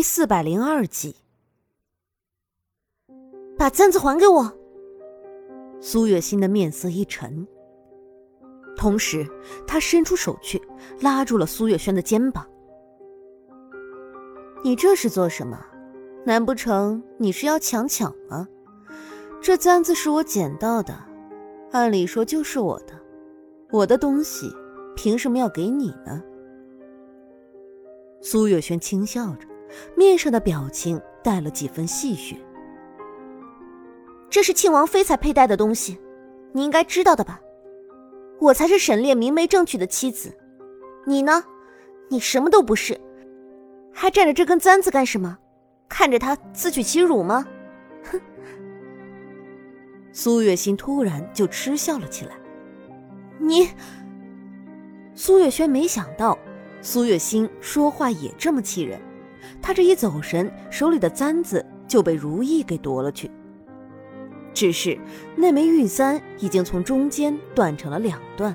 第四百零二集，把簪子还给我。苏月心的面色一沉，同时他伸出手去拉住了苏月轩的肩膀。你这是做什么？难不成你是要强抢吗？这簪子是我捡到的，按理说就是我的，我的东西凭什么要给你呢？苏月轩轻笑着。面上的表情带了几分戏谑。这是庆王妃才佩戴的东西，你应该知道的吧？我才是沈烈明媒正娶的妻子，你呢？你什么都不是，还占着这根簪子干什么？看着他自取其辱吗？哼！苏月心突然就嗤笑了起来。你，苏月轩没想到苏月心说话也这么气人。他这一走神，手里的簪子就被如意给夺了去。只是那枚玉簪已经从中间断成了两段。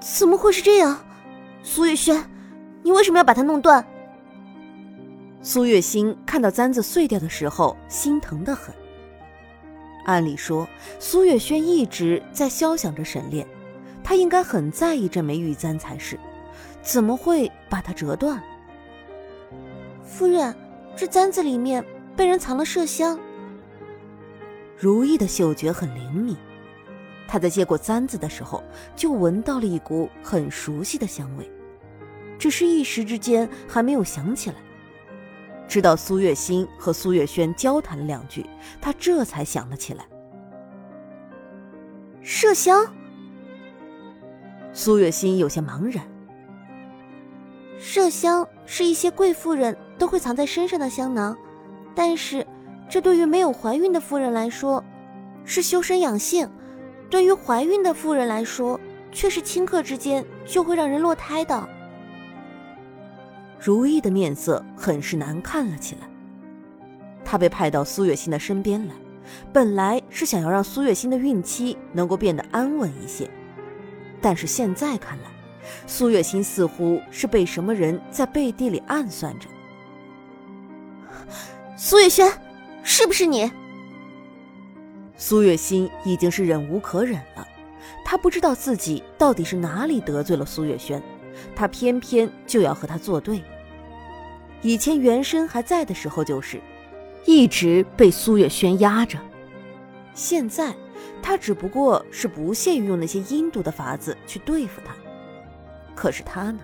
怎么会是这样？苏月轩，你为什么要把它弄断？苏月心看到簪子碎掉的时候，心疼的很。按理说，苏月轩一直在肖想着沈炼，他应该很在意这枚玉簪才是。怎么会把它折断？夫人，这簪子里面被人藏了麝香。如意的嗅觉很灵敏，她在接过簪子的时候就闻到了一股很熟悉的香味，只是一时之间还没有想起来。直到苏月心和苏月轩交谈了两句，她这才想了起来。麝香。苏月心有些茫然。麝香是一些贵妇人都会藏在身上的香囊，但是这对于没有怀孕的妇人来说是修身养性，对于怀孕的妇人来说却是顷刻之间就会让人落胎的。如意的面色很是难看了起来。她被派到苏月心的身边来，本来是想要让苏月心的孕期能够变得安稳一些，但是现在看来。苏月心似乎是被什么人在背地里暗算着。苏月轩，是不是你？苏月心已经是忍无可忍了，他不知道自己到底是哪里得罪了苏月轩，他偏偏就要和他作对。以前原身还在的时候，就是一直被苏月轩压着，现在他只不过是不屑于用那些阴毒的法子去对付他。可是他呢，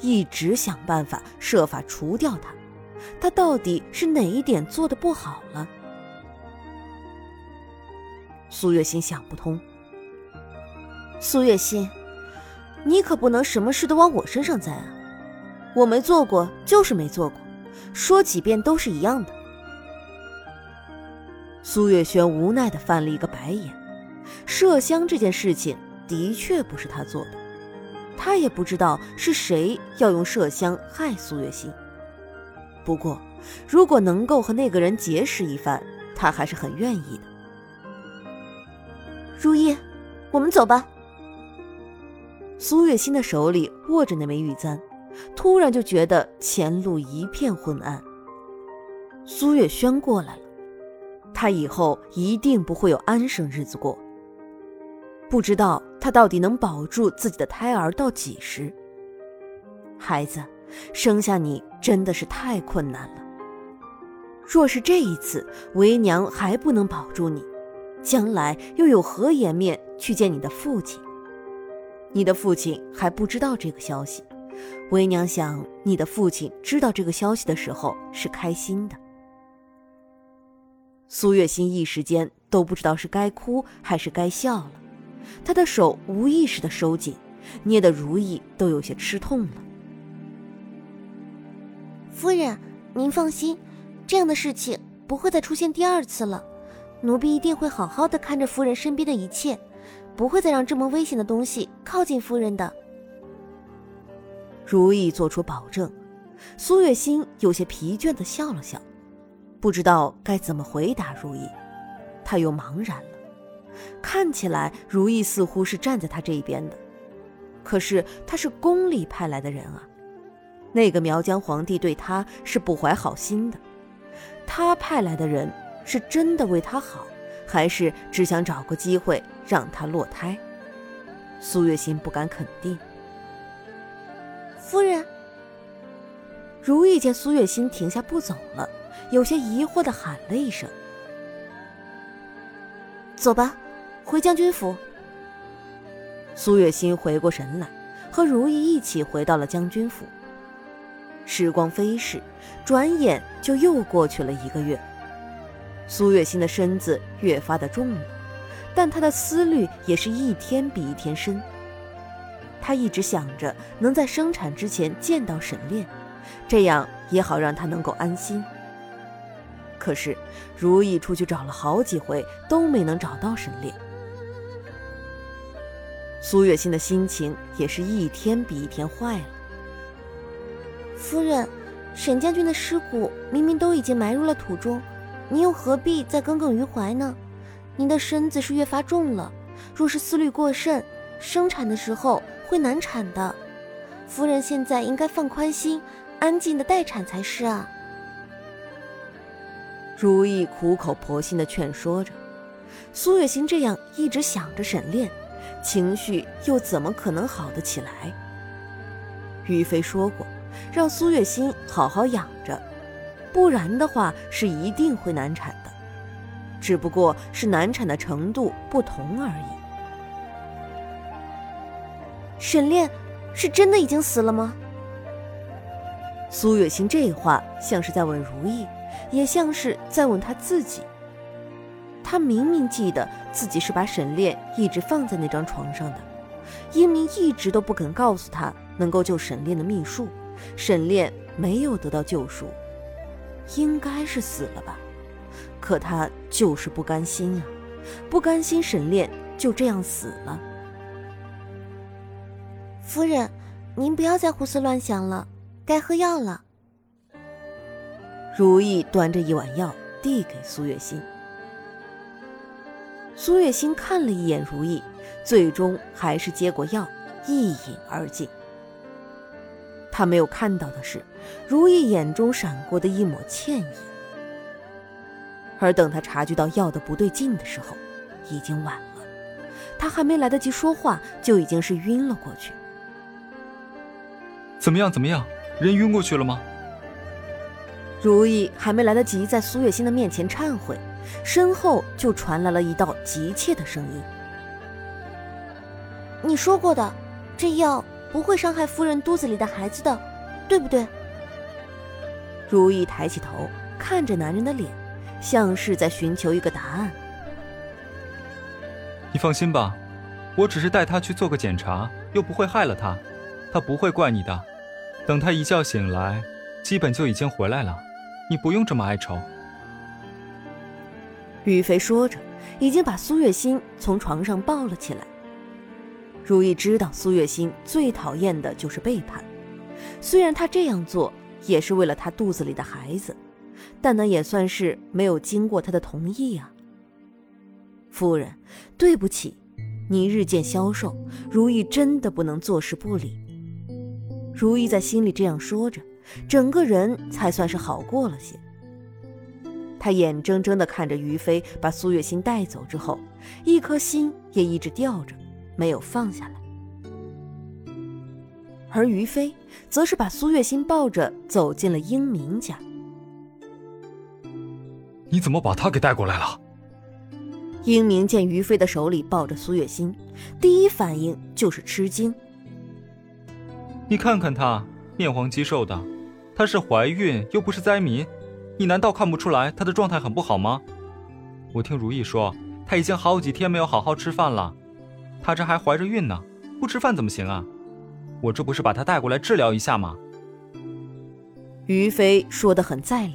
一直想办法设法除掉他。他到底是哪一点做的不好了？苏月心想不通。苏月心，你可不能什么事都往我身上栽啊！我没做过就是没做过，说几遍都是一样的。苏月轩无奈的翻了一个白眼。麝香这件事情的确不是他做的。他也不知道是谁要用麝香害苏月心。不过，如果能够和那个人结识一番，他还是很愿意的。如意，我们走吧。苏月心的手里握着那枚玉簪，突然就觉得前路一片昏暗。苏月轩过来了，他以后一定不会有安生日子过。不知道他到底能保住自己的胎儿到几时？孩子，生下你真的是太困难了。若是这一次为娘还不能保住你，将来又有何颜面去见你的父亲？你的父亲还不知道这个消息，为娘想你的父亲知道这个消息的时候是开心的。苏月心一时间都不知道是该哭还是该笑了。他的手无意识的收紧，捏得如意都有些吃痛了。夫人，您放心，这样的事情不会再出现第二次了。奴婢一定会好好的看着夫人身边的一切，不会再让这么危险的东西靠近夫人的。如意做出保证，苏月心有些疲倦的笑了笑，不知道该怎么回答如意，他又茫然了。看起来如意似乎是站在他这一边的，可是他是宫里派来的人啊，那个苗疆皇帝对他是不怀好心的。他派来的人是真的为他好，还是只想找个机会让他落胎？苏月心不敢肯定。夫人，如意见苏月心停下不走了，有些疑惑的喊了一声：“走吧，回将军府。”苏月心回过神来，和如意一起回到了将军府。时光飞逝，转眼就又过去了一个月。苏月心的身子越发的重了，但她的思虑也是一天比一天深。她一直想着能在生产之前见到沈炼，这样也好让她能够安心。可是如意出去找了好几回，都没能找到沈炼。苏月心的心情也是一天比一天坏了。夫人，沈将军的尸骨明明都已经埋入了土中，您又何必再耿耿于怀呢？您的身子是越发重了，若是思虑过甚，生产的时候会难产的。夫人现在应该放宽心，安静的待产才是啊。如意苦口婆心的劝说着，苏月心这样一直想着沈炼。情绪又怎么可能好得起来？于飞说过，让苏月心好好养着，不然的话是一定会难产的，只不过是难产的程度不同而已。沈炼是真的已经死了吗？苏月心这话像是在问如意，也像是在问他自己。他明明记得自己是把沈炼一直放在那张床上的，英明一直都不肯告诉他能够救沈炼的秘术，沈炼没有得到救赎，应该是死了吧？可他就是不甘心啊，不甘心沈炼就这样死了。夫人，您不要再胡思乱想了，该喝药了。如意端着一碗药递给苏月心。苏月心看了一眼如意，最终还是接过药，一饮而尽。他没有看到的是，如意眼中闪过的一抹歉意。而等他察觉到药的不对劲的时候，已经晚了。他还没来得及说话，就已经是晕了过去。怎么样？怎么样？人晕过去了吗？如意还没来得及在苏月心的面前忏悔。身后就传来了一道急切的声音：“你说过的，这药不会伤害夫人肚子里的孩子的，对不对？”如意抬起头看着男人的脸，像是在寻求一个答案。你放心吧，我只是带他去做个检查，又不会害了他，他不会怪你的。等他一觉醒来，基本就已经回来了，你不用这么哀愁。雨飞说着，已经把苏月心从床上抱了起来。如意知道苏月心最讨厌的就是背叛，虽然她这样做也是为了她肚子里的孩子，但那也算是没有经过她的同意啊。夫人，对不起，你日渐消瘦，如意真的不能坐视不理。如意在心里这样说着，整个人才算是好过了些。他眼睁睁地看着于飞把苏月心带走之后，一颗心也一直吊着，没有放下来。而于飞则是把苏月心抱着走进了英明家。你怎么把他给带过来了？英明见于飞的手里抱着苏月心，第一反应就是吃惊。你看看她，面黄肌瘦的，她是怀孕又不是灾民。你难道看不出来她的状态很不好吗？我听如意说，她已经好几天没有好好吃饭了，她这还怀着孕呢，不吃饭怎么行啊？我这不是把她带过来治疗一下吗？于飞说的很在理。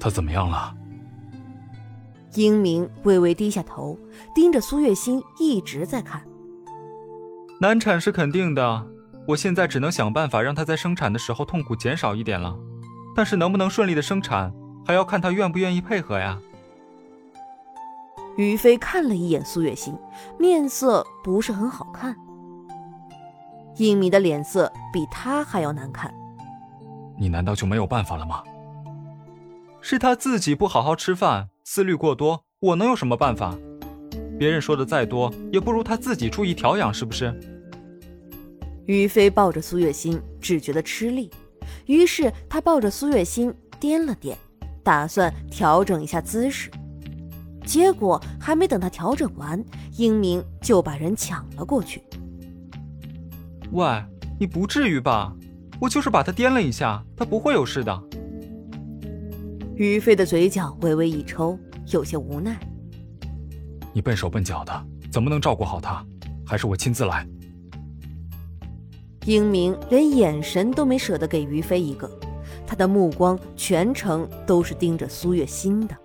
她怎么样了？英明微微低下头，盯着苏月心，一直在看。难产是肯定的，我现在只能想办法让她在生产的时候痛苦减少一点了。但是能不能顺利的生产，还要看他愿不愿意配合呀。于飞看了一眼苏月心，面色不是很好看。英明的脸色比他还要难看。你难道就没有办法了吗？是他自己不好好吃饭，思虑过多，我能有什么办法？别人说的再多，也不如他自己注意调养，是不是？于飞抱着苏月心，只觉得吃力，于是他抱着苏月心颠了颠，打算调整一下姿势。结果还没等他调整完，英明就把人抢了过去。喂，你不至于吧？我就是把他颠了一下，他不会有事的。于飞的嘴角微微一抽，有些无奈。你笨手笨脚的，怎么能照顾好他？还是我亲自来。英明连眼神都没舍得给于飞一个，他的目光全程都是盯着苏月心的。